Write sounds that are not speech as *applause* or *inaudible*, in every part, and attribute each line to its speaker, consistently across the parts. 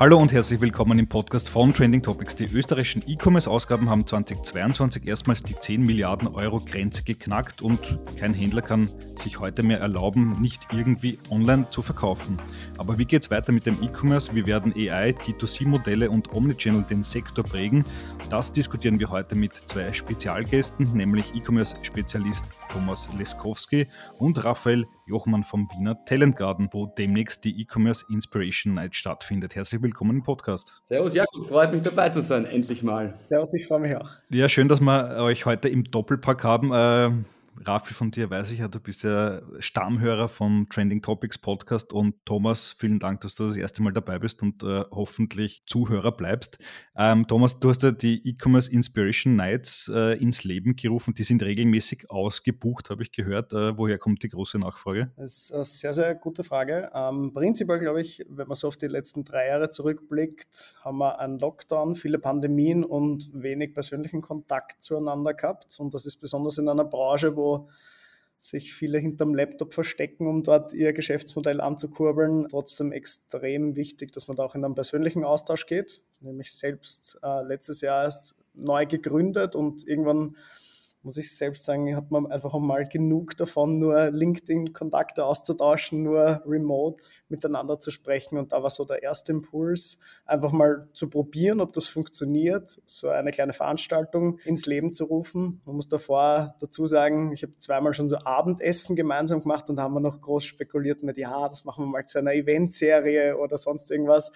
Speaker 1: Hallo und herzlich willkommen im Podcast von Trending Topics. Die österreichischen E-Commerce-Ausgaben haben 2022 erstmals die 10 Milliarden Euro Grenze geknackt und kein Händler kann sich heute mehr erlauben, nicht irgendwie online zu verkaufen. Aber wie geht es weiter mit dem E-Commerce? Wie werden AI, D2C-Modelle und Omnichannel den Sektor prägen? Das diskutieren wir heute mit zwei Spezialgästen, nämlich E-Commerce-Spezialist Thomas Leskowski und Raphael Jochmann vom Wiener Talent Garden, wo demnächst die E-Commerce Inspiration Night stattfindet. Herzlich willkommen im Podcast.
Speaker 2: Servus Jakob, freut mich dabei zu sein, endlich mal.
Speaker 3: Servus, ich freue mich auch.
Speaker 1: Ja, schön, dass wir euch heute im Doppelpack haben. Äh, Rafi, von dir weiß ich ja, du bist ja Stammhörer vom Trending Topics Podcast und Thomas, vielen Dank, dass du das erste Mal dabei bist und äh, hoffentlich Zuhörer bleibst. Ähm, Thomas, du hast ja die E-Commerce Inspiration Nights äh, ins Leben gerufen. Die sind regelmäßig ausgebucht, habe ich gehört. Äh, woher kommt die große Nachfrage?
Speaker 3: Das ist eine sehr, sehr gute Frage. Ähm, prinzipiell glaube ich, wenn man so auf die letzten drei Jahre zurückblickt, haben wir einen Lockdown, viele Pandemien und wenig persönlichen Kontakt zueinander gehabt. Und das ist besonders in einer Branche, wo sich viele hinterm Laptop verstecken, um dort ihr Geschäftsmodell anzukurbeln. Trotzdem extrem wichtig, dass man da auch in einen persönlichen Austausch geht. Nämlich selbst äh, letztes Jahr erst neu gegründet und irgendwann muss ich selbst sagen, hat man einfach mal genug davon, nur LinkedIn-Kontakte auszutauschen, nur remote miteinander zu sprechen. Und da war so der erste Impuls, einfach mal zu probieren, ob das funktioniert, so eine kleine Veranstaltung ins Leben zu rufen. Man muss davor dazu sagen, ich habe zweimal schon so Abendessen gemeinsam gemacht und da haben wir noch groß spekuliert mit, ja, das machen wir mal zu einer Eventserie oder sonst irgendwas.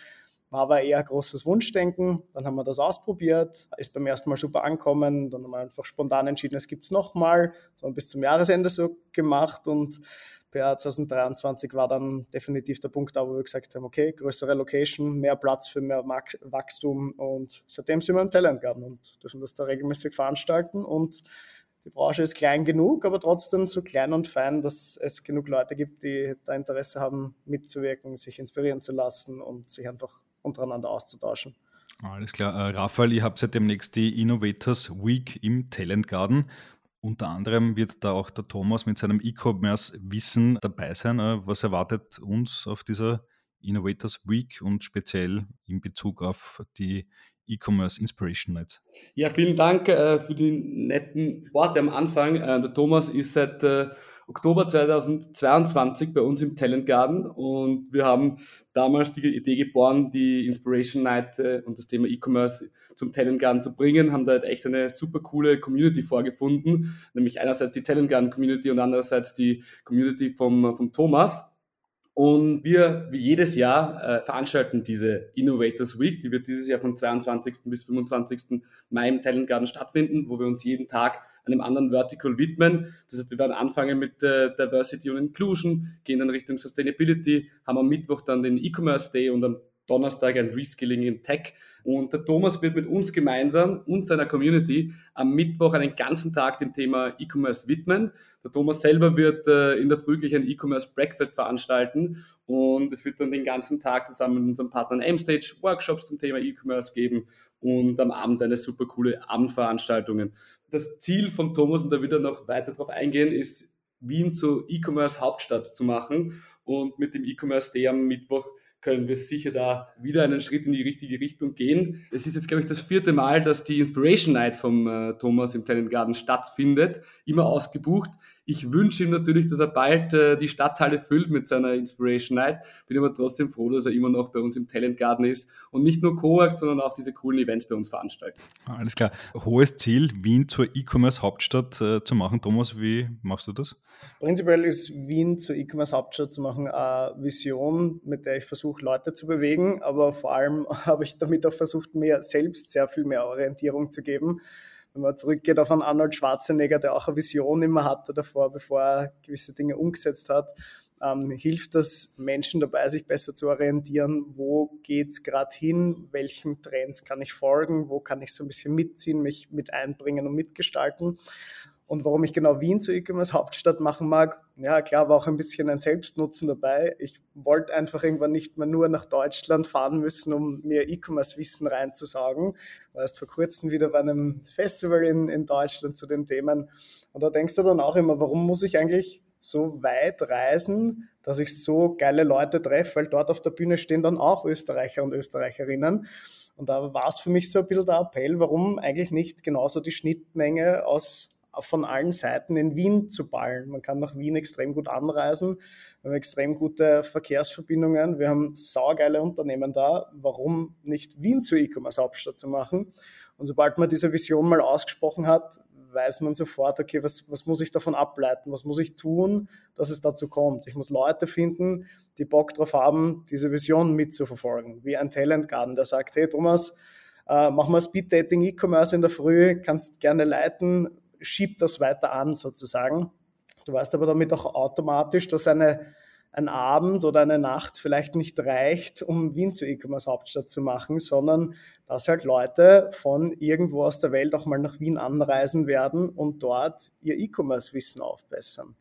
Speaker 3: War aber eher großes Wunschdenken. Dann haben wir das ausprobiert, ist beim ersten Mal super angekommen. Dann haben wir einfach spontan entschieden, es gibt es nochmal. Das haben wir bis zum Jahresende so gemacht und per 2023 war dann definitiv der Punkt da, wo wir gesagt haben, okay, größere Location, mehr Platz für mehr Wachstum und seitdem sind wir im Talent Garden und dürfen das da regelmäßig veranstalten und die Branche ist klein genug, aber trotzdem so klein und fein, dass es genug Leute gibt, die da Interesse haben, mitzuwirken, sich inspirieren zu lassen und sich einfach untereinander auszutauschen.
Speaker 1: Alles klar. Äh, Raphael, ihr habt ja demnächst die Innovators Week im Talent Garden. Unter anderem wird da auch der Thomas mit seinem E-Commerce-Wissen dabei sein. Äh, was erwartet uns auf dieser Innovators Week und speziell in Bezug auf die E-Commerce Inspiration Nights.
Speaker 2: Ja, vielen Dank äh, für die netten Worte am Anfang. Äh, der Thomas ist seit äh, Oktober 2022 bei uns im Talent Garden und wir haben damals die Idee geboren, die Inspiration Night äh, und das Thema E-Commerce zum Talent Garden zu bringen, haben da halt echt eine super coole Community vorgefunden, nämlich einerseits die Talent Garden Community und andererseits die Community vom, vom Thomas. Und wir, wie jedes Jahr, äh, veranstalten diese Innovators Week. Die wird dieses Jahr vom 22. bis 25. Mai im Talent Garden stattfinden, wo wir uns jeden Tag einem anderen Vertical widmen. Das heißt, wir werden anfangen mit äh, Diversity und Inclusion, gehen dann Richtung Sustainability, haben am Mittwoch dann den E-Commerce Day und am Donnerstag ein Reskilling in Tech. Und der Thomas wird mit uns gemeinsam und seiner Community am Mittwoch einen ganzen Tag dem Thema E-Commerce widmen. Der Thomas selber wird äh, in der Früh gleich ein E-Commerce Breakfast veranstalten und es wird dann den ganzen Tag zusammen mit unseren Partnern M-Stage Workshops zum Thema E-Commerce geben und am Abend eine super coole Abendveranstaltungen. Das Ziel von Thomas, und da wird er noch weiter darauf eingehen, ist Wien zur E-Commerce Hauptstadt zu machen und mit dem E-Commerce Day am Mittwoch können wir sicher da wieder einen Schritt in die richtige Richtung gehen. Es ist jetzt, glaube ich, das vierte Mal, dass die Inspiration Night vom äh, Thomas im Talent Garden stattfindet. Immer ausgebucht. Ich wünsche ihm natürlich, dass er bald äh, die Stadthalle füllt mit seiner Inspiration Night. Bin aber trotzdem froh, dass er immer noch bei uns im Talent Garden ist und nicht nur Coact, sondern auch diese coolen Events bei uns veranstaltet.
Speaker 1: Alles klar. Hohes Ziel, Wien zur E-Commerce-Hauptstadt äh, zu machen. Thomas, wie machst du das?
Speaker 3: Prinzipiell ist Wien zur E-Commerce-Hauptstadt zu machen eine Vision, mit der ich versuche, Leute zu bewegen, aber vor allem *laughs* habe ich damit auch versucht, mir selbst sehr viel mehr Orientierung zu geben wenn man zurückgeht auf einen Arnold Schwarzenegger, der auch eine Vision immer hatte davor, bevor er gewisse Dinge umgesetzt hat, ähm, hilft das Menschen dabei, sich besser zu orientieren, wo geht's gerade hin, welchen Trends kann ich folgen, wo kann ich so ein bisschen mitziehen, mich mit einbringen und mitgestalten. Und warum ich genau Wien zu E-Commerce Hauptstadt machen mag, ja klar, war auch ein bisschen ein Selbstnutzen dabei. Ich wollte einfach irgendwann nicht mehr nur nach Deutschland fahren müssen, um mir E-Commerce-Wissen reinzusagen. War erst vor kurzem wieder bei einem Festival in, in Deutschland zu den Themen. Und da denkst du dann auch immer, warum muss ich eigentlich so weit reisen, dass ich so geile Leute treffe, weil dort auf der Bühne stehen dann auch Österreicher und Österreicherinnen. Und da war es für mich so ein bisschen der Appell, warum eigentlich nicht genauso die Schnittmenge aus von allen Seiten in Wien zu ballen. Man kann nach Wien extrem gut anreisen. Wir haben extrem gute Verkehrsverbindungen. Wir haben saugeile Unternehmen da. Warum nicht Wien zur E-Commerce-Hauptstadt zu machen? Und sobald man diese Vision mal ausgesprochen hat, weiß man sofort, okay, was, was muss ich davon ableiten? Was muss ich tun, dass es dazu kommt? Ich muss Leute finden, die Bock drauf haben, diese Vision mitzuverfolgen. Wie ein Talent Garden, der sagt, hey Thomas, äh, mach mal Speed Dating E-Commerce in der Früh, kannst gerne leiten, schiebt das weiter an sozusagen. Du weißt aber damit auch automatisch, dass eine, ein Abend oder eine Nacht vielleicht nicht reicht, um Wien zur E-Commerce Hauptstadt zu machen, sondern dass halt Leute von irgendwo aus der Welt auch mal nach Wien anreisen werden und dort ihr E-Commerce-Wissen aufbessern.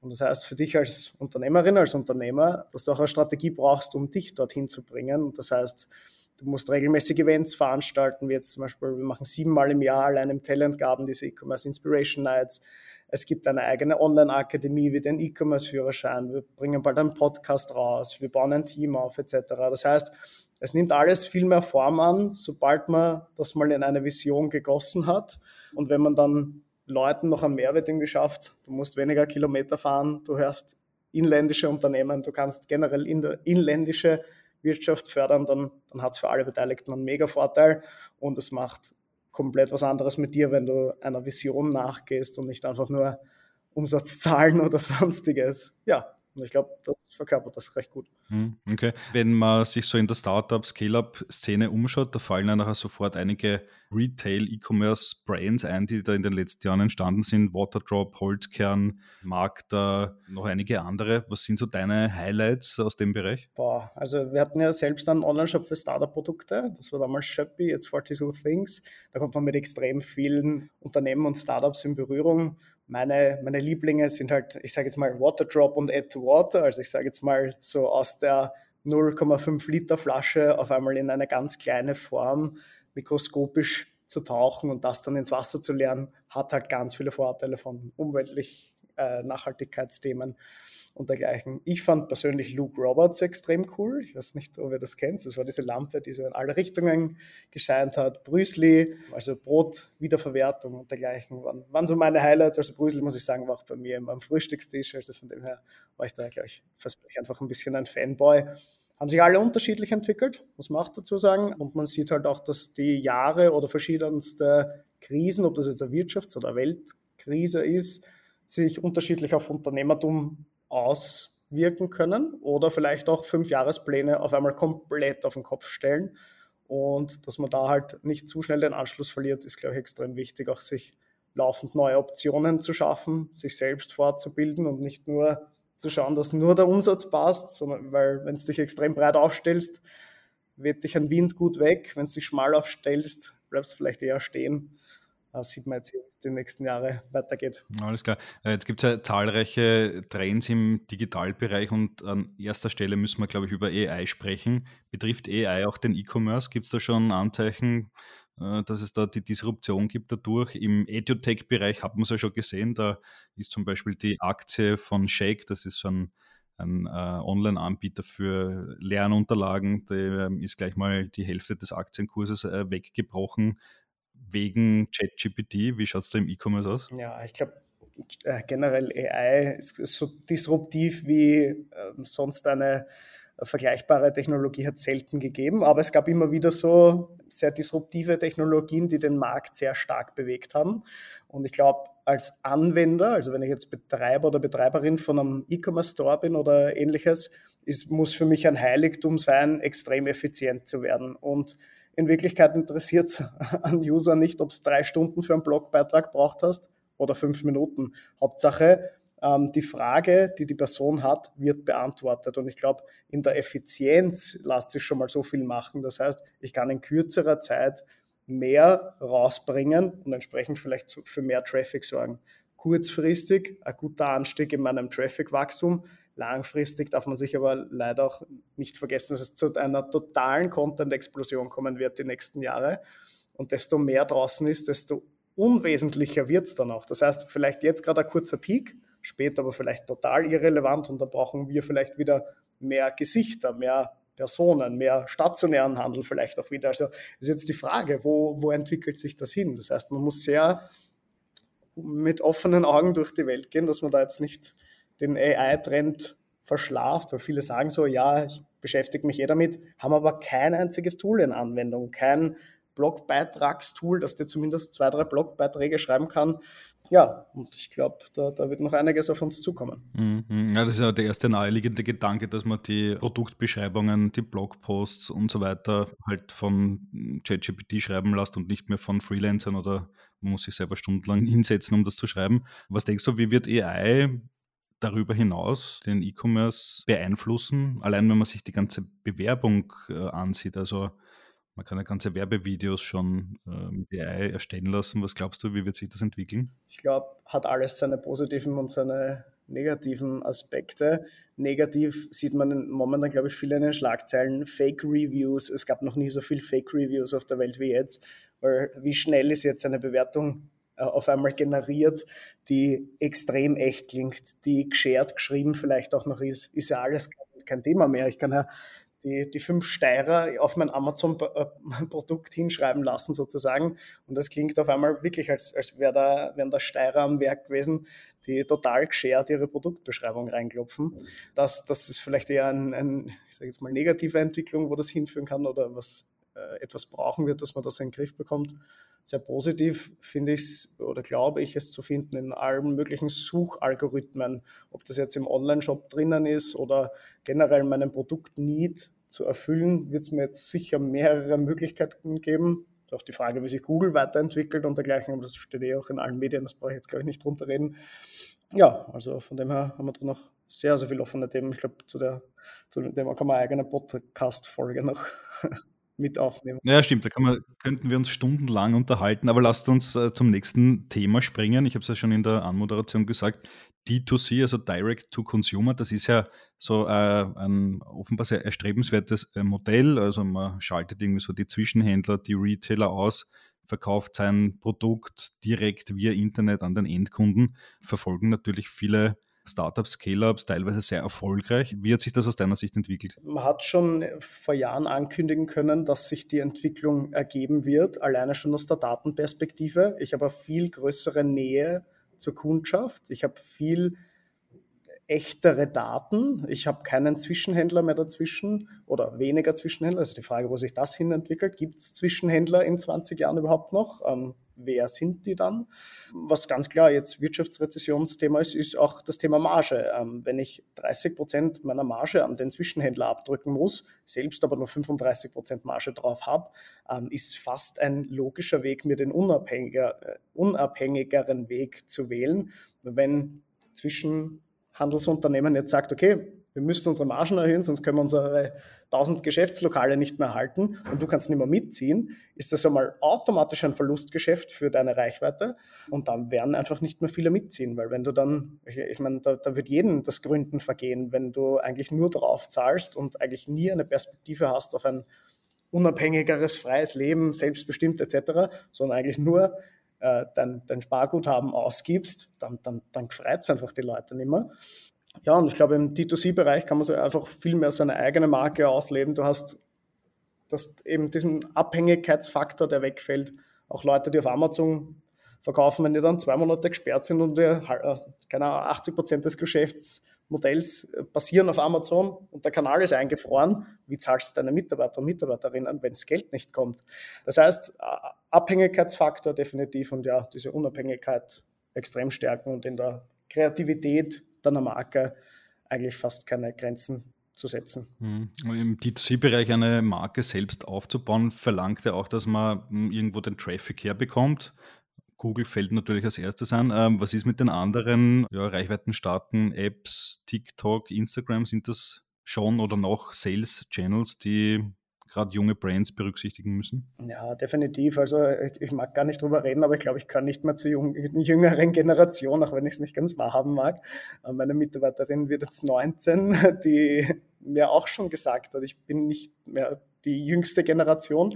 Speaker 3: Und das heißt für dich als Unternehmerin, als Unternehmer, dass du auch eine Strategie brauchst, um dich dorthin zu bringen. Und das heißt, Du musst regelmäßig Events veranstalten, wie jetzt zum Beispiel, wir machen siebenmal im Jahr allein im Talent Garden diese E-Commerce Inspiration Nights. Es gibt eine eigene Online-Akademie wie den E-Commerce-Führerschein. Wir bringen bald einen Podcast raus. Wir bauen ein Team auf, etc. Das heißt, es nimmt alles viel mehr Form an, sobald man das mal in eine Vision gegossen hat. Und wenn man dann Leuten noch einen Mehrwert irgendwie schafft, du musst weniger Kilometer fahren, du hörst inländische Unternehmen, du kannst generell inländische Wirtschaft fördern, dann, dann hat es für alle Beteiligten einen mega Vorteil und es macht komplett was anderes mit dir, wenn du einer Vision nachgehst und nicht einfach nur Umsatzzahlen oder *laughs* sonstiges. Ja, ich glaube, das verkörpert das recht gut.
Speaker 1: Hm, okay. Wenn man sich so in der Startup, Scale-Up-Szene umschaut, da fallen dann nachher sofort einige Retail-E-Commerce-Brands ein, die da in den letzten Jahren entstanden sind. Waterdrop, Holzkern, Magda, noch einige andere. Was sind so deine Highlights aus dem Bereich?
Speaker 3: Boah, also wir hatten ja selbst einen Online-Shop für Startup-Produkte. Das war damals Shopee, jetzt 42 Things. Da kommt man mit extrem vielen Unternehmen und Startups in Berührung meine, meine Lieblinge sind halt, ich sage jetzt mal Waterdrop und Add to Water. Also ich sage jetzt mal so aus der 0,5 Liter Flasche auf einmal in eine ganz kleine Form mikroskopisch zu tauchen und das dann ins Wasser zu lernen, hat halt ganz viele Vorteile von umweltlich äh, Nachhaltigkeitsthemen und dergleichen. Ich fand persönlich Luke Roberts extrem cool. Ich weiß nicht, ob ihr das kennt. Das war diese Lampe, die so in alle Richtungen gescheint hat. Brüsli, also Brot, Wiederverwertung und dergleichen waren, waren so meine Highlights. Also Brüsli, muss ich sagen, war auch bei mir am Frühstückstisch. Also von dem her war ich da, glaube ich, fast einfach ein bisschen ein Fanboy. Haben sich alle unterschiedlich entwickelt, muss man auch dazu sagen. Und man sieht halt auch, dass die Jahre oder verschiedenste Krisen, ob das jetzt eine Wirtschafts- oder Weltkrise ist, sich unterschiedlich auf Unternehmertum auswirken können oder vielleicht auch fünf Jahrespläne auf einmal komplett auf den Kopf stellen. Und dass man da halt nicht zu schnell den Anschluss verliert, ist, glaube ich, extrem wichtig, auch sich laufend neue Optionen zu schaffen, sich selbst fortzubilden und nicht nur zu schauen, dass nur der Umsatz passt, sondern weil wenn du dich extrem breit aufstellst, wird dich ein Wind gut weg. Wenn du dich schmal aufstellst, bleibst du vielleicht eher stehen sieht man jetzt, wie es die nächsten Jahre *laughs* weitergeht.
Speaker 1: Alles klar. Äh, jetzt gibt es ja zahlreiche Trends im Digitalbereich und an erster Stelle müssen wir, glaube ich, über AI sprechen. Betrifft AI auch den E-Commerce? Gibt es da schon Anzeichen, äh, dass es da die Disruption gibt dadurch? Im EduTech-Bereich hat man es ja schon gesehen. Da ist zum Beispiel die Aktie von Shake, das ist so ein ein äh, Online-Anbieter für Lernunterlagen, der ähm, ist gleich mal die Hälfte des Aktienkurses weggebrochen wegen ChatGPT? Wie schaut es da im E-Commerce aus?
Speaker 3: Ja, ich glaube, äh, generell AI ist so disruptiv wie äh, sonst eine vergleichbare Technologie hat selten gegeben, aber es gab immer wieder so sehr disruptive Technologien, die den Markt sehr stark bewegt haben. Und ich glaube, als Anwender, also wenn ich jetzt Betreiber oder Betreiberin von einem E-Commerce-Store bin oder ähnliches, ist, muss für mich ein Heiligtum sein, extrem effizient zu werden. Und in Wirklichkeit interessiert es *laughs* an User nicht, ob es drei Stunden für einen Blogbeitrag braucht hast oder fünf Minuten. Hauptsache, ähm, die Frage, die die Person hat, wird beantwortet. Und ich glaube, in der Effizienz lässt sich schon mal so viel machen. Das heißt, ich kann in kürzerer Zeit mehr rausbringen und entsprechend vielleicht für mehr Traffic sorgen. Kurzfristig ein guter Anstieg in meinem Traffic-Wachstum, Langfristig darf man sich aber leider auch nicht vergessen, dass es zu einer totalen Content-Explosion kommen wird die nächsten Jahre. Und desto mehr draußen ist, desto unwesentlicher wird es dann auch. Das heißt, vielleicht jetzt gerade ein kurzer Peak, später aber vielleicht total irrelevant und da brauchen wir vielleicht wieder mehr Gesichter, mehr Personen, mehr stationären Handel vielleicht auch wieder. Also ist jetzt die Frage, wo, wo entwickelt sich das hin? Das heißt, man muss sehr mit offenen Augen durch die Welt gehen, dass man da jetzt nicht den AI-Trend verschlaft, weil viele sagen so, ja, ich beschäftige mich eh damit, haben aber kein einziges Tool in Anwendung, kein Blogbeitragstool, das dir zumindest zwei, drei Blogbeiträge schreiben kann. Ja, und ich glaube, da, da, wird noch einiges auf uns zukommen.
Speaker 1: Mhm. Ja, das ist ja der erste naheliegende Gedanke, dass man die Produktbeschreibungen, die Blogposts und so weiter halt von ChatGPT schreiben lässt und nicht mehr von Freelancern oder man muss sich selber stundenlang *laughs* hinsetzen, um das zu schreiben. Was denkst du, wie wird AI darüber hinaus den E-Commerce beeinflussen? Allein wenn man sich die ganze Bewerbung äh, ansieht, also man kann ja ganze Werbevideos schon äh, mit AI erstellen lassen. Was glaubst du, wie wird sich das entwickeln?
Speaker 3: Ich glaube, hat alles seine positiven und seine negativen Aspekte. Negativ sieht man momentan, glaube ich, viele in den Schlagzeilen Fake Reviews. Es gab noch nie so viel Fake Reviews auf der Welt wie jetzt, weil wie schnell ist jetzt eine Bewertung auf einmal generiert, die extrem echt klingt, die geshared geschrieben vielleicht auch noch ist, ist ja alles kein Thema mehr. Ich kann ja die, die fünf Steirer auf mein Amazon-Produkt hinschreiben lassen sozusagen. Und das klingt auf einmal wirklich, als, als wäre da, wären da Steirer am Werk gewesen, die total geshared ihre Produktbeschreibung reinklopfen. Das, das ist vielleicht eher ein, ein ich sage jetzt mal, negative Entwicklung, wo das hinführen kann oder was äh, etwas brauchen wird, dass man das in den Griff bekommt. Sehr positiv finde ich es oder glaube ich es zu finden in allen möglichen Suchalgorithmen, ob das jetzt im Online-Shop drinnen ist oder generell meinen Produkt-Need zu erfüllen, wird es mir jetzt sicher mehrere Möglichkeiten geben. Auch die Frage, wie sich Google weiterentwickelt und dergleichen, aber das steht eh auch in allen Medien, das brauche ich jetzt, glaube ich, nicht drunter reden. Ja, also von dem her haben wir da noch sehr, sehr viele offene Themen. Ich glaube, zu, der, zu dem kann man eine eigene Podcast-Folge noch mit aufnehmen.
Speaker 1: Ja, stimmt, da man, könnten wir uns stundenlang unterhalten, aber lasst uns äh, zum nächsten Thema springen. Ich habe es ja schon in der Anmoderation gesagt. D2C, also Direct to Consumer, das ist ja so äh, ein offenbar sehr erstrebenswertes äh, Modell. Also man schaltet irgendwie so die Zwischenhändler, die Retailer aus, verkauft sein Produkt direkt via Internet an den Endkunden, verfolgen natürlich viele Startups, Scale-Ups, teilweise sehr erfolgreich. Wie hat sich das aus deiner Sicht entwickelt?
Speaker 3: Man hat schon vor Jahren ankündigen können, dass sich die Entwicklung ergeben wird, alleine schon aus der Datenperspektive. Ich habe eine viel größere Nähe zur Kundschaft. Ich habe viel echtere Daten. Ich habe keinen Zwischenhändler mehr dazwischen oder weniger Zwischenhändler. Also die Frage, wo sich das hin entwickelt. Gibt es Zwischenhändler in 20 Jahren überhaupt noch? Ähm, wer sind die dann? Was ganz klar jetzt Wirtschaftsrezessionsthema ist, ist auch das Thema Marge. Ähm, wenn ich 30 Prozent meiner Marge an den Zwischenhändler abdrücken muss, selbst aber nur 35 Prozent Marge drauf habe, ähm, ist fast ein logischer Weg, mir den unabhängiger, äh, unabhängigeren Weg zu wählen. Wenn Zwischenhandelsunternehmen jetzt sagt, okay, wir müssen unsere Margen erhöhen, sonst können wir unsere 1000 Geschäftslokale nicht mehr halten und du kannst nicht mehr mitziehen, ist das einmal automatisch ein Verlustgeschäft für deine Reichweite und dann werden einfach nicht mehr viele mitziehen, weil wenn du dann, ich, ich meine, da, da wird jedem das Gründen vergehen, wenn du eigentlich nur drauf zahlst und eigentlich nie eine Perspektive hast auf ein unabhängigeres, freies Leben, selbstbestimmt etc., sondern eigentlich nur äh, dein, dein Sparguthaben ausgibst, dann, dann, dann freut es einfach die Leute nicht mehr. Ja, und ich glaube, im D2C-Bereich kann man so einfach viel mehr seine eigene Marke ausleben. Du hast das, eben diesen Abhängigkeitsfaktor, der wegfällt. Auch Leute, die auf Amazon verkaufen, wenn die dann zwei Monate gesperrt sind und wir, äh, keine Ahnung, 80 Prozent des Geschäftsmodells äh, basieren auf Amazon und der Kanal ist eingefroren, wie zahlst du deine Mitarbeiter und Mitarbeiterinnen, wenn das Geld nicht kommt? Das heißt, Abhängigkeitsfaktor definitiv und ja, diese Unabhängigkeit extrem stärken und in der Kreativität deiner Marke eigentlich fast keine Grenzen zu setzen.
Speaker 1: Mhm. Im D2C-Bereich eine Marke selbst aufzubauen, verlangt ja auch, dass man hm, irgendwo den Traffic herbekommt. Google fällt natürlich als erstes an. Ähm, was ist mit den anderen ja, reichweitenstarken Apps, TikTok, Instagram? Sind das schon oder noch Sales-Channels, die gerade junge Brands berücksichtigen müssen?
Speaker 3: Ja, definitiv. Also ich, ich, mag gar nicht drüber reden, aber ich glaube, ich kann nicht mehr zur jung, jüngeren Generation, auch wenn ich es nicht ganz wahrhaben mag. Äh, meine Mitarbeiterin wird jetzt 19, *laughs* die mir auch schon gesagt hat, ich bin nicht mehr die jüngste Generation.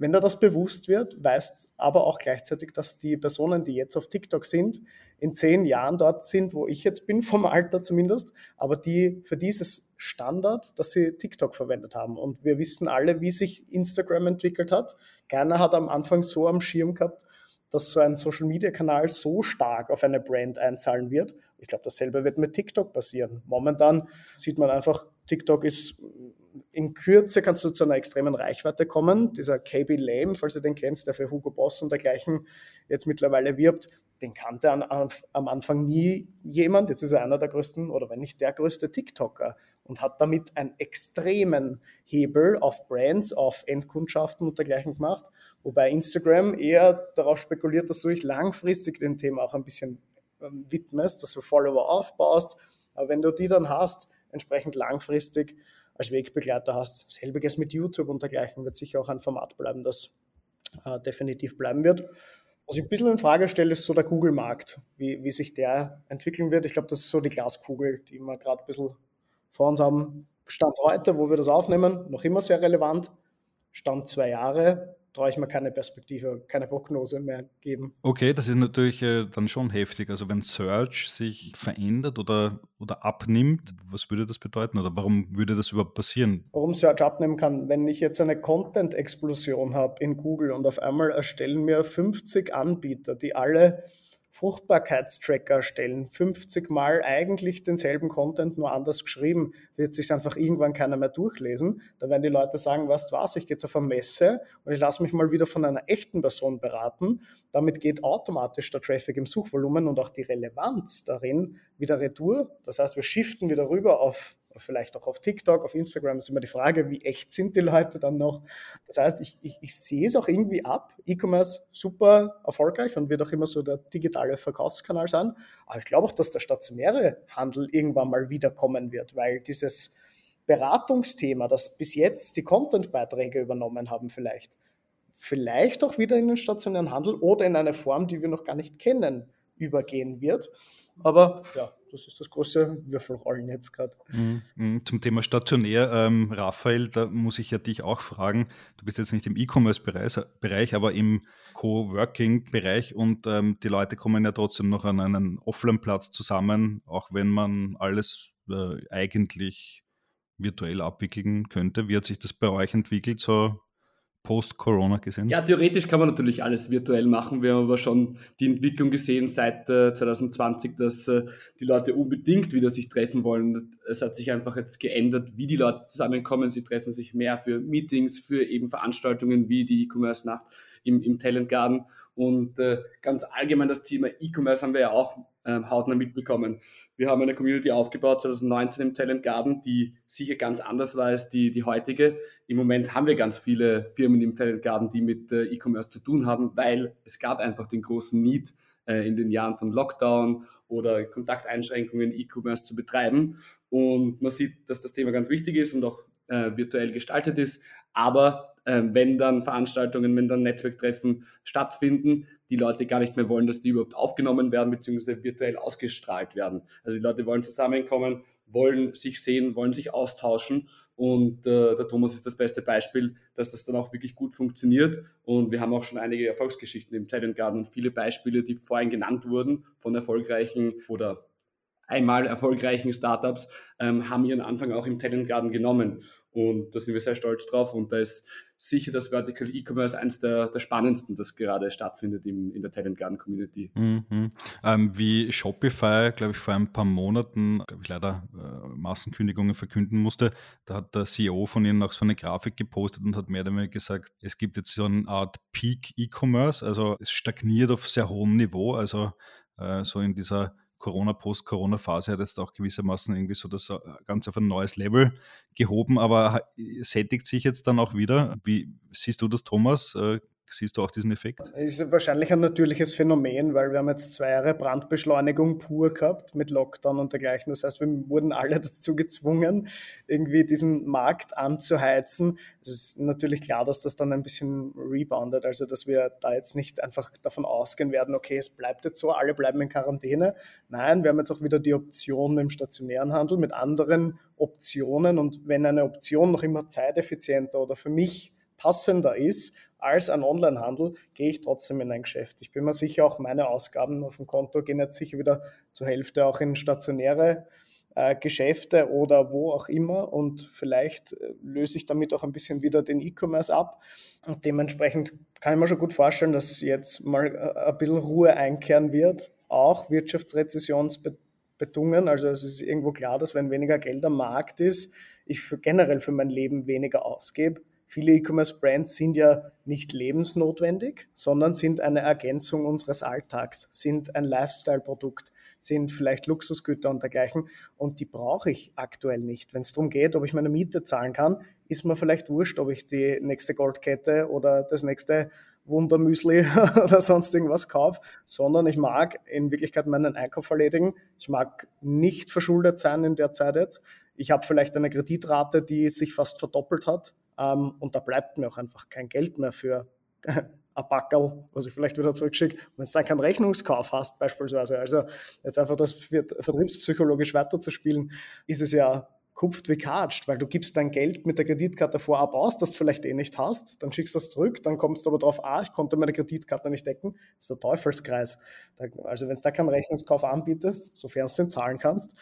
Speaker 3: Wenn er das bewusst wird, weiß aber auch gleichzeitig, dass die Personen, die jetzt auf TikTok sind, in zehn Jahren dort sind, wo ich jetzt bin, *laughs* vom Alter zumindest, aber die für dieses Standard, dass sie TikTok verwendet haben. Und wir wissen alle, wie sich Instagram entwickelt hat. Keiner hat am Anfang so am Schirm gehabt, dass so ein Social-Media-Kanal so stark auf eine Brand einzahlen wird. Ich glaube, dasselbe wird mit TikTok passieren. Momentan sieht man einfach, TikTok ist in Kürze kannst du zu einer extremen Reichweite kommen. Dieser KB Lame, falls du den kennst, der für Hugo Boss und dergleichen jetzt mittlerweile wirbt, den kannte an, an, am Anfang nie jemand. Jetzt ist er einer der größten oder wenn nicht der größte TikToker und hat damit einen extremen Hebel auf Brands, auf Endkundschaften und dergleichen gemacht. Wobei Instagram eher darauf spekuliert, dass du dich langfristig dem Thema auch ein bisschen ähm, widmest, dass du Follower aufbaust. Aber wenn du die dann hast, entsprechend langfristig als Wegbegleiter hast, selbiges mit YouTube und dergleichen, wird sicher auch ein Format bleiben, das äh, definitiv bleiben wird. Was ich ein bisschen in Frage stelle, ist so der Google-Markt, wie, wie sich der entwickeln wird. Ich glaube, das ist so die Glaskugel, die wir gerade ein bisschen vor uns haben. Stand heute, wo wir das aufnehmen, noch immer sehr relevant. Stand zwei Jahre, traue ich mir keine Perspektive, keine Prognose mehr geben.
Speaker 1: Okay, das ist natürlich äh, dann schon heftig. Also wenn Search sich verändert oder, oder abnimmt, was würde das bedeuten oder warum würde das überhaupt passieren?
Speaker 3: Warum Search abnehmen kann, wenn ich jetzt eine Content-Explosion habe in Google und auf einmal erstellen mir 50 Anbieter, die alle Fruchtbarkeitstracker erstellen, 50 Mal eigentlich denselben Content, nur anders geschrieben, wird sich einfach irgendwann keiner mehr durchlesen. Da werden die Leute sagen, du was, ich gehe jetzt auf eine Messe und ich lasse mich mal wieder von einer echten Person beraten. Damit geht automatisch der Traffic im Suchvolumen und auch die Relevanz darin wieder retour. Das heißt, wir shiften wieder rüber auf vielleicht auch auf TikTok, auf Instagram ist immer die Frage, wie echt sind die Leute dann noch. Das heißt, ich, ich, ich sehe es auch irgendwie ab. E-Commerce super erfolgreich und wird auch immer so der digitale Verkaufskanal sein. Aber ich glaube auch, dass der stationäre Handel irgendwann mal wiederkommen wird, weil dieses Beratungsthema, das bis jetzt die Content-Beiträge übernommen haben, vielleicht, vielleicht auch wieder in den stationären Handel oder in eine Form, die wir noch gar nicht kennen, übergehen wird. Aber ja, das ist das große Würfelrollen jetzt gerade.
Speaker 1: Mhm, mhm. Zum Thema stationär, ähm, Raphael, da muss ich ja dich auch fragen. Du bist jetzt nicht im E-Commerce-Bereich, aber im Co-Working-Bereich und ähm, die Leute kommen ja trotzdem noch an einen Offline-Platz zusammen, auch wenn man alles äh, eigentlich virtuell abwickeln könnte. Wie hat sich das bei euch entwickelt, so Post-Corona gesehen?
Speaker 2: Ja, theoretisch kann man natürlich alles virtuell machen. Wir haben aber schon die Entwicklung gesehen seit äh, 2020, dass äh, die Leute unbedingt wieder sich treffen wollen. Es hat sich einfach jetzt geändert, wie die Leute zusammenkommen. Sie treffen sich mehr für Meetings, für eben Veranstaltungen wie die E-Commerce-Nacht im, im Talent Garden. Und äh, ganz allgemein das Thema E-Commerce haben wir ja auch äh, hautnah mitbekommen. Wir haben eine Community aufgebaut 2019 im Talent Garden, die sicher ganz anders war als die, die heutige. Im Moment haben wir ganz viele Firmen im Talent Garden, die mit äh, E-Commerce zu tun haben, weil es gab einfach den großen Need äh, in den Jahren von Lockdown oder Kontakteinschränkungen E-Commerce zu betreiben. Und man sieht, dass das Thema ganz wichtig ist und auch äh, virtuell gestaltet ist. Aber wenn dann Veranstaltungen, wenn dann Netzwerktreffen stattfinden, die Leute gar nicht mehr wollen, dass die überhaupt aufgenommen werden bzw. virtuell ausgestrahlt werden. Also die Leute wollen zusammenkommen, wollen sich sehen, wollen sich austauschen und äh, der Thomas ist das beste Beispiel, dass das dann auch wirklich gut funktioniert und wir haben auch schon einige Erfolgsgeschichten im Talent Garden und viele Beispiele, die vorhin genannt wurden von erfolgreichen oder einmal erfolgreichen Startups, ähm, haben ihren Anfang auch im Talent Garden genommen. Und da sind wir sehr stolz drauf. Und da ist sicher das Vertical E-Commerce eines der, der, spannendsten, das gerade stattfindet im, in der Talent Garden Community.
Speaker 1: Mhm. Ähm, wie Shopify, glaube ich, vor ein paar Monaten, glaube ich, leider äh, Massenkündigungen verkünden musste, da hat der CEO von ihnen auch so eine Grafik gepostet und hat mehr oder weniger gesagt, es gibt jetzt so eine Art Peak E-Commerce, also es stagniert auf sehr hohem Niveau, also äh, so in dieser Corona, Post-Corona-Phase hat jetzt auch gewissermaßen irgendwie so das äh, Ganze auf ein neues Level gehoben, aber sättigt sich jetzt dann auch wieder. Wie siehst du das, Thomas? Siehst du auch diesen Effekt?
Speaker 3: Ist wahrscheinlich ein natürliches Phänomen, weil wir haben jetzt zwei Jahre Brandbeschleunigung pur gehabt mit Lockdown und dergleichen. Das heißt, wir wurden alle *laughs* dazu gezwungen, irgendwie diesen Markt anzuheizen. Es ist natürlich klar, dass das dann ein bisschen reboundet, also dass wir da jetzt nicht einfach davon ausgehen werden, okay, es bleibt jetzt so, alle bleiben in Quarantäne. Nein, wir haben jetzt auch wieder die Option im stationären Handel mit anderen Optionen und wenn eine Option noch immer zeiteffizienter oder für mich passender ist, als ein Onlinehandel gehe ich trotzdem in ein Geschäft. Ich bin mir sicher, auch meine Ausgaben auf dem Konto gehen jetzt sicher wieder zur Hälfte auch in stationäre äh, Geschäfte oder wo auch immer und vielleicht äh, löse ich damit auch ein bisschen wieder den E-Commerce ab. Und dementsprechend kann ich mir schon gut vorstellen, dass jetzt mal äh, ein bisschen Ruhe einkehren wird, auch wirtschaftsrezessionsbedungen. Also es ist irgendwo klar, dass wenn weniger Geld am Markt ist, ich für generell für mein Leben weniger ausgebe. Viele E-Commerce-Brands sind ja nicht lebensnotwendig, sondern sind eine Ergänzung unseres Alltags, sind ein Lifestyle-Produkt, sind vielleicht Luxusgüter und dergleichen. Und die brauche ich aktuell nicht. Wenn es darum geht, ob ich meine Miete zahlen kann, ist mir vielleicht wurscht, ob ich die nächste Goldkette oder das nächste Wundermüsli *laughs* oder sonst irgendwas kaufe, sondern ich mag in Wirklichkeit meinen Einkauf erledigen. Ich mag nicht verschuldet sein in der Zeit jetzt. Ich habe vielleicht eine Kreditrate, die sich fast verdoppelt hat ähm, und da bleibt mir auch einfach kein Geld mehr für *laughs* ein Backerl, was ich vielleicht wieder zurückschicke, wenn du dann keinen Rechnungskauf hast beispielsweise. Also jetzt einfach das vertriebspsychologisch weiterzuspielen, ist es ja kupft wie katscht, weil du gibst dein Geld mit der Kreditkarte vorab aus, das du vielleicht eh nicht hast, dann schickst du das zurück, dann kommst du aber drauf, ah, ich konnte meine Kreditkarte nicht decken. Das ist der Teufelskreis. Also wenn du da keinen Rechnungskauf anbietest, sofern du den zahlen kannst,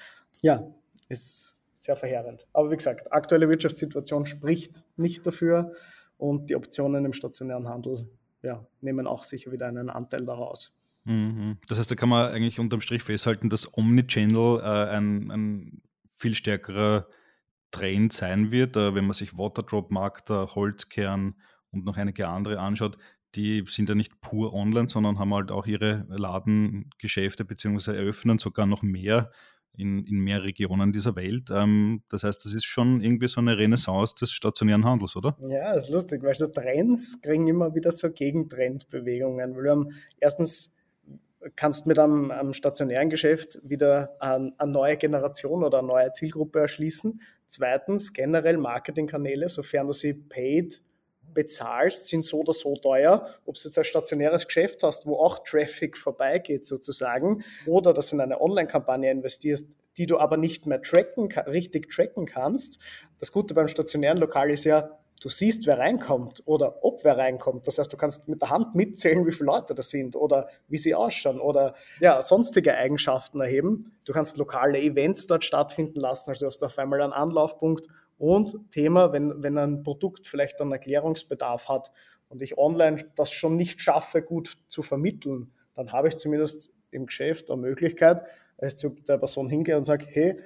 Speaker 3: ja, ist sehr verheerend. Aber wie gesagt, aktuelle Wirtschaftssituation spricht nicht dafür und die Optionen im stationären Handel ja, nehmen auch sicher wieder einen Anteil daraus.
Speaker 1: Mhm. Das heißt, da kann man eigentlich unterm Strich festhalten, dass Omnichannel äh, ein, ein viel stärkerer Trend sein wird, äh, wenn man sich Waterdrop, Magda, Holzkern und noch einige andere anschaut. Die sind ja nicht pur online, sondern haben halt auch ihre Ladengeschäfte bzw. eröffnen sogar noch mehr in, in mehr Regionen dieser Welt. Ähm, das heißt, das ist schon irgendwie so eine Renaissance des stationären Handels, oder?
Speaker 3: Ja, ist lustig, weil so Trends kriegen immer wieder so Gegentrendbewegungen. Weil wir haben erstens kannst mit einem, einem stationären Geschäft wieder eine, eine neue Generation oder eine neue Zielgruppe erschließen. Zweitens, generell Marketingkanäle, sofern du sie paid bezahlst, sind so oder so teuer. Ob du jetzt ein stationäres Geschäft hast, wo auch Traffic vorbeigeht sozusagen, oder dass du in eine Online-Kampagne investierst, die du aber nicht mehr tracken, richtig tracken kannst. Das Gute beim stationären Lokal ist ja, du siehst, wer reinkommt oder ob wer reinkommt. Das heißt, du kannst mit der Hand mitzählen, wie viele Leute das sind oder wie sie ausschauen oder ja, sonstige Eigenschaften erheben. Du kannst lokale Events dort stattfinden lassen, also hast du auf einmal einen Anlaufpunkt und Thema, wenn, wenn ein Produkt vielleicht einen Erklärungsbedarf hat und ich online das schon nicht schaffe, gut zu vermitteln, dann habe ich zumindest im Geschäft eine Möglichkeit, dass ich zu der Person hingehe und sage, hey,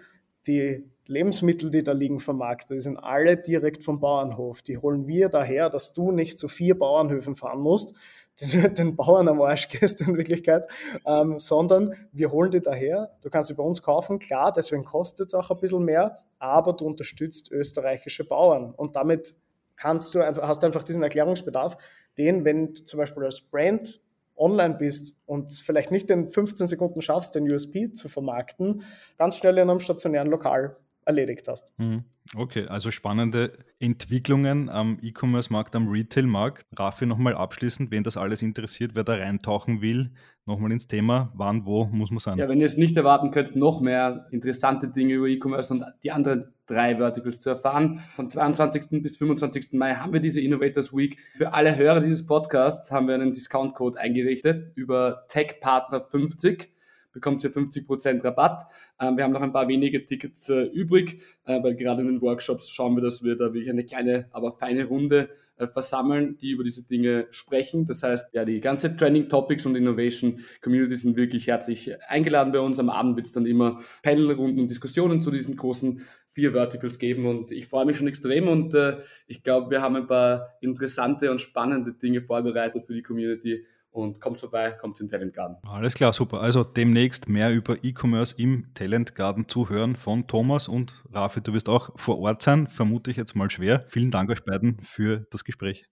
Speaker 3: die Lebensmittel, die da liegen vermarktet, die sind alle direkt vom Bauernhof. Die holen wir daher, dass du nicht zu vier Bauernhöfen fahren musst, *laughs* den, den Bauern am Arsch gehst in Wirklichkeit, ähm, sondern wir holen die daher. Du kannst sie bei uns kaufen, klar, deswegen kostet es auch ein bisschen mehr, aber du unterstützt österreichische Bauern und damit kannst du einfach, hast einfach diesen Erklärungsbedarf, den, wenn du zum Beispiel als Brand online bist und vielleicht nicht in 15 Sekunden schaffst, den USP zu vermarkten, ganz schnell in einem stationären Lokal erledigt hast.
Speaker 1: Mhm. Okay, also spannende Entwicklungen am E-Commerce-Markt, am Retail-Markt. Rafi, nochmal abschließend, wen das alles interessiert, wer da reintauchen will, nochmal ins Thema, wann, wo muss man sein?
Speaker 2: Ja, wenn ihr es nicht erwarten könnt, noch mehr interessante Dinge über E-Commerce und die anderen drei Verticals zu erfahren. Von 22. bis 25. Mai haben wir diese Innovators Week. Für alle Hörer dieses Podcasts haben wir einen Discount-Code eingerichtet über TechPartner50 bekommt ihr 50% Rabatt. Ähm, wir haben noch ein paar wenige Tickets äh, übrig, äh, weil gerade in den Workshops schauen wir, dass wir da wirklich eine kleine, aber feine Runde äh, versammeln, die über diese Dinge sprechen. Das heißt, ja, die ganze Trending Topics und Innovation Community sind wirklich herzlich eingeladen bei uns. Am Abend wird es dann immer Panelrunden und Diskussionen zu diesen großen vier Verticals geben und ich freue mich schon extrem und äh, ich glaube, wir haben ein paar interessante und spannende Dinge vorbereitet für die Community und kommt vorbei, kommt in Talent Garden.
Speaker 1: Alles klar, super. Also demnächst mehr über E-Commerce im Talent Garden zu hören von Thomas und Rafi. Du wirst auch vor Ort sein, vermute ich jetzt mal schwer. Vielen Dank euch beiden für das Gespräch.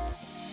Speaker 1: Thank you.